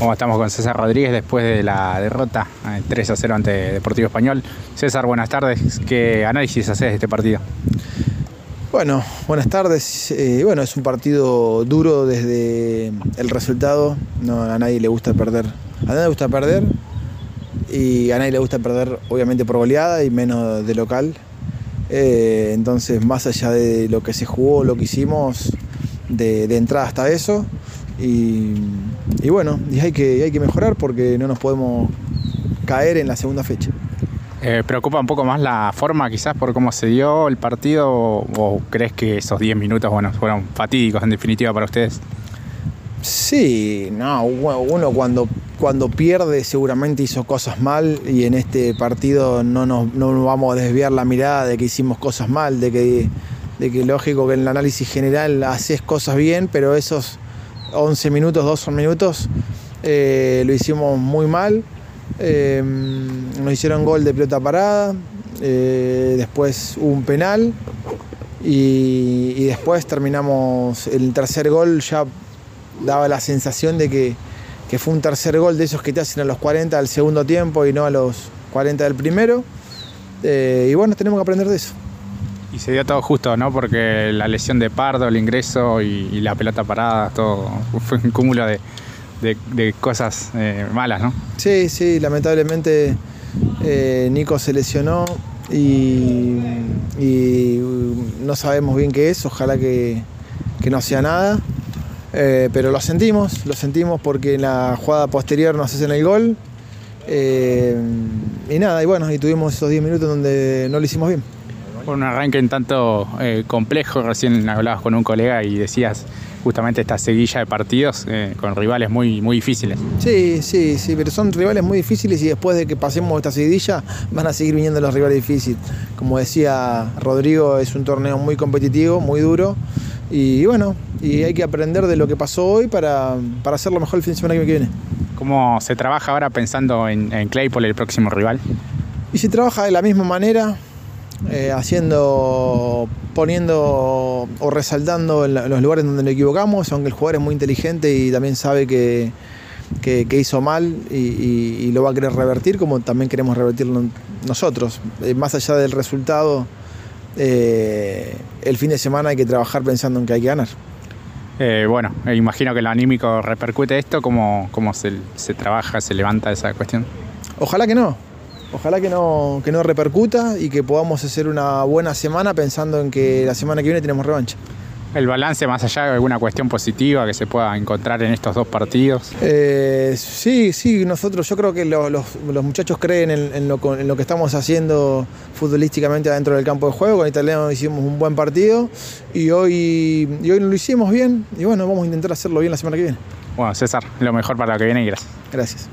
Como estamos con César Rodríguez después de la derrota 3 a 0 ante Deportivo Español. César, buenas tardes. ¿Qué análisis haces de este partido? Bueno, buenas tardes. Eh, bueno, es un partido duro desde el resultado. No, a nadie le gusta perder. A nadie le gusta perder y a nadie le gusta perder, obviamente, por goleada y menos de local. Eh, entonces, más allá de lo que se jugó, lo que hicimos, de entrada hasta eso, y, bueno, y hay, que, hay que mejorar porque no nos podemos caer en la segunda fecha. Eh, ¿Preocupa un poco más la forma quizás por cómo se dio el partido o, crees que esos 10 minutos bueno, fueron fatídicos en definitiva para ustedes? Sí, no, uno cuando, cuando pierde seguramente hizo cosas mal y en este partido no nos, no vamos a desviar la mirada de que hicimos cosas mal, de que, de que lógico que en el análisis general haces cosas bien, pero esos 11 minutos, 12 minutos, eh, lo hicimos muy mal. Eh, nos hicieron gol de pelota parada, eh, después un penal y, después terminamos el tercer gol, ya daba la sensación de que, que, fue un tercer gol de esos que te hacen a los 40 del segundo tiempo y no a los 40 del primero. y bueno, tenemos que aprender de eso. Se dio todo justo, ¿no? Porque la lesión de Pardo, el ingreso y, la pelota parada, todo fue un cúmulo de, cosas eh, malas, ¿no? Sí, sí, lamentablemente eh, Nico se lesionó y, no sabemos bien qué es, ojalá que, no sea nada. Eh, pero lo sentimos, lo sentimos porque en la jugada posterior nos hacen el gol. y nada, y bueno, y tuvimos esos 10 minutos donde no lo hicimos bien un arranque en tanto eh, complejo, recién hablabas con un colega y decías justamente esta seguilla de partidos eh, con rivales muy, muy difíciles. Sí, sí, sí, pero son rivales muy difíciles y después de que pasemos esta seguidilla van a seguir viniendo los rivales difíciles. Como decía Rodrigo, es un torneo muy competitivo, muy duro y bueno, y hay que aprender de lo que pasó hoy para, para hacerlo mejor el fin de semana que viene. ¿Cómo se trabaja ahora pensando en, en Claypole, el próximo rival? Y se trabaja de la misma manera, eh, haciendo, poniendo o resaltando en, los lugares donde nos equivocamos, aunque el jugador es muy inteligente y también sabe que, hizo mal y, lo va a querer revertir, como también queremos revertirlo nosotros. Eh, más allá del resultado, eh, el fin de semana hay que trabajar pensando en que hay que ganar. bueno, imagino que lo anímico repercute esto, ¿cómo, cómo se, se trabaja, se levanta esa cuestión? Ojalá que no, Ojalá que no, que no repercuta y que podamos hacer una buena semana pensando en que la semana que viene tenemos revancha. ¿El balance más allá de alguna cuestión positiva que se pueda encontrar en estos dos partidos? Eh, sí, sí, nosotros, yo creo que los, muchachos creen en, lo, que estamos haciendo futbolísticamente adentro del campo de juego. Con Italiano hicimos un buen partido y hoy, y hoy lo hicimos bien y bueno, vamos a intentar hacerlo bien la semana que viene. Bueno, César, lo mejor para lo que viene y gracias. Gracias.